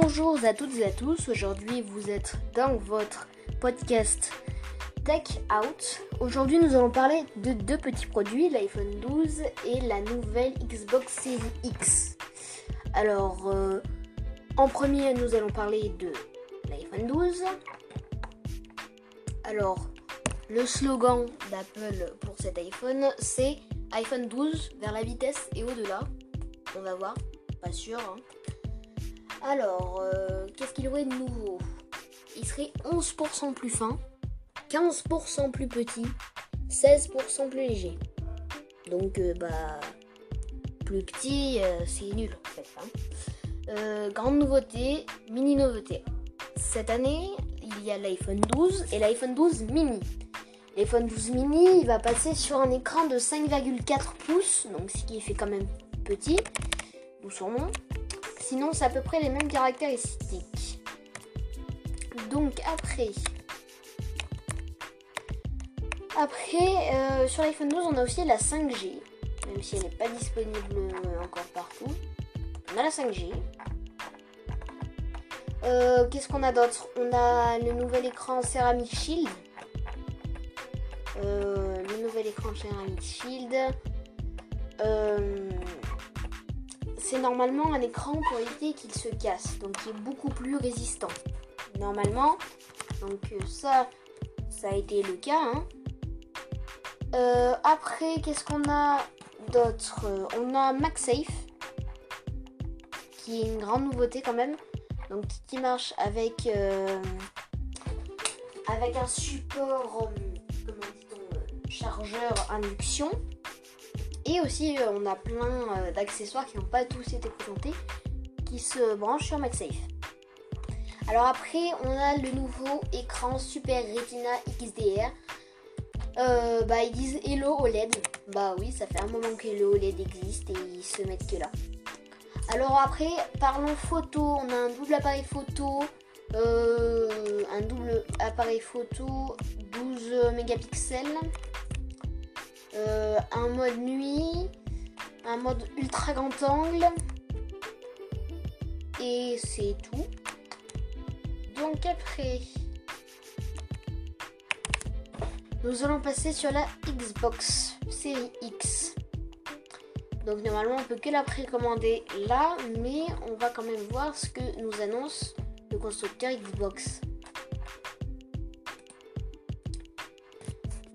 Bonjour à toutes et à tous, aujourd'hui vous êtes dans votre podcast Tech Out. Aujourd'hui nous allons parler de deux petits produits, l'iPhone 12 et la nouvelle Xbox Series X. Alors euh, en premier nous allons parler de l'iPhone 12. Alors le slogan d'Apple pour cet iPhone c'est iPhone 12 vers la vitesse et au-delà. On va voir, pas sûr. Hein. Alors, euh, qu'est-ce qu'il aurait de nouveau? Il serait 11% plus fin, 15% plus petit, 16% plus léger. Donc, euh, bah, plus petit, euh, c'est nul en fait. Hein. grande nouveauté, mini nouveauté. Cette année, il y a l'iPhone 12 et l'iPhone 12 mini. L'iPhone 12 mini, il va passer sur un écran de 5,4 pouces, donc ce qui fait quand même petit, nom. Sinon, c'est à peu près les mêmes caractéristiques. Donc après, après euh, sur l'iPhone 12, on a aussi la 5G, même si elle n'est pas disponible encore partout. On a la 5G. Euh, qu'est-ce qu'on a d'autre? On a le nouvel écran Ceramic Shield. Euh, le nouvel écran Ceramic Shield. Euh, c'est normalement un écran pour éviter qu'il se casse, donc qui est beaucoup plus résistant. Normalement, donc euh, ça, ça a été le cas. Hein. après, qu'est-ce qu'on a d'autre? On a MagSafe, qui est une grande nouveauté quand même. Donc qui marche avec, avec un support chargeur induction. Et aussi, euh, on a plein euh, d'accessoires qui n'ont pas tous été présentés, qui se branchent sur MagSafe. Alors après, on a le nouveau écran Super Retina XDR. Euh, bah, ils disent Hello OLED. Bah oui, ça fait un moment que le OLED existe et ils se mettent que là. Alors après, parlons photo. On a un double appareil photo. un double appareil photo 12 mégapixels. Euh, un mode nuit, un mode ultra grand angle. Et c'est tout. Donc après, nous allons passer sur la Xbox série X. Donc normalement on peut que la précommander là, mais on va quand même voir ce que nous annonce le constructeur Xbox.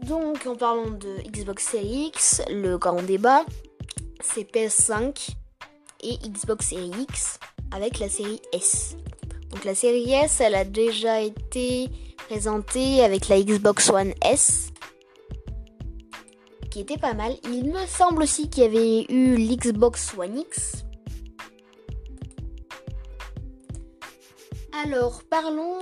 Donc, en parlant de Xbox Series X, le grand débat, c'est PS5 et Xbox Series X avec la série S. Donc, la série S, elle a déjà été présentée avec la Xbox One S, qui était pas mal. Il me semble aussi qu'il y avait eu l'Xbox One X. Alors, parlons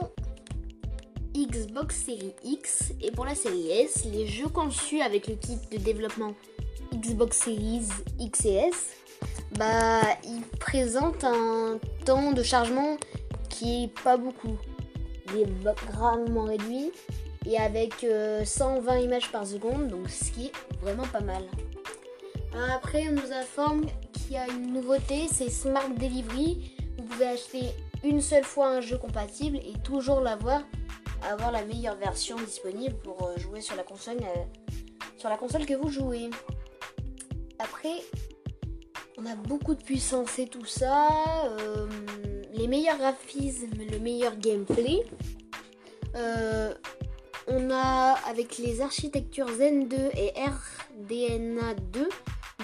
Xbox Series X et pour la série S, les jeux conçus avec le kit de développement Xbox Series X et S, bah, ils présentent un temps de chargement qui est pas beaucoup. Il est gravement réduit et avec 120 euh, images par seconde, donc ce qui est vraiment pas mal. Après, on nous informe qu'il y a une nouveauté, c'est Smart Delivery. Vous pouvez acheter une seule fois un jeu compatible et toujours l'avoir avoir la meilleure version disponible pour euh, jouer sur la console, euh, sur la console que vous jouez. Après, on a beaucoup de puissance et tout ça, euh, les meilleurs graphismes, le meilleur gameplay. on a avec les architectures Zen 2 et RDNA 2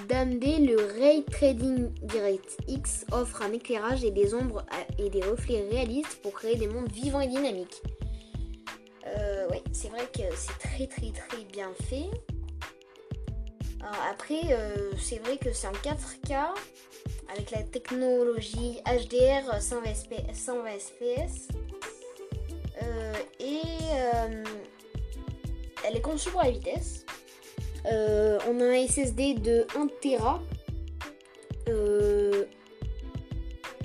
d'AMD, le Ray Trading DirectX offre un éclairage et des ombres et des reflets réalistes pour créer des mondes vivants et dynamiques. Euh, c'est vrai que c'est très très très bien fait. après, euh, c'est vrai que c'est en 4K avec la technologie HDR 120 FPS. et euh, elle est conçue pour la vitesse. on a un SSD de 1 Tera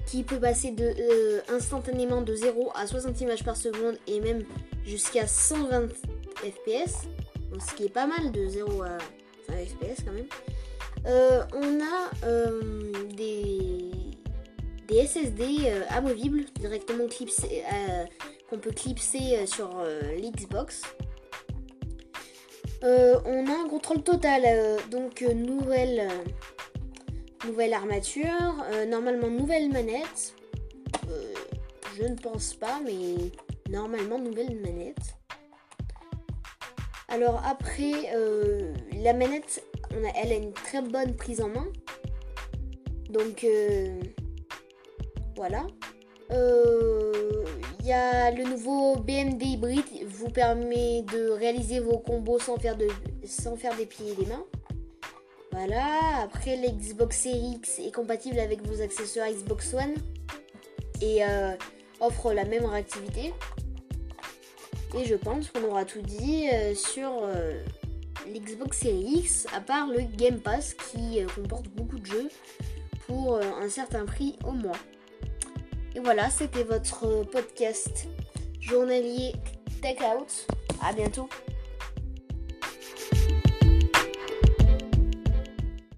qui peut passer de, instantanément de 0 à 60 images par seconde et même jusqu'à 120 fps, ce qui est pas mal de 0 à 100 fps quand même. Euh, on a euh, des, des SSD amovibles directement clipsés, qu'on peut clipser sur l'Xbox. on a un contrôle total, donc nouvelle, nouvelle armature, normalement nouvelle manette. je ne pense pas, mais normalement nouvelle manette. Alors après, euh, la manette, elle a une très bonne prise en main. Donc euh, voilà. Il euh, y a le nouveau BMD hybride, vous permet de réaliser vos combos sans faire, de, sans faire des pieds et des mains. Voilà, après l'Xbox Series X est compatible avec vos accessoires Xbox One et offre la même réactivité. Et je pense qu'on aura tout dit euh, sur euh, l'Xbox Series X, à part le Game Pass qui euh, comporte beaucoup de jeux pour un certain prix au mois. Et voilà, c'était votre podcast journalier Take Out. À bientôt.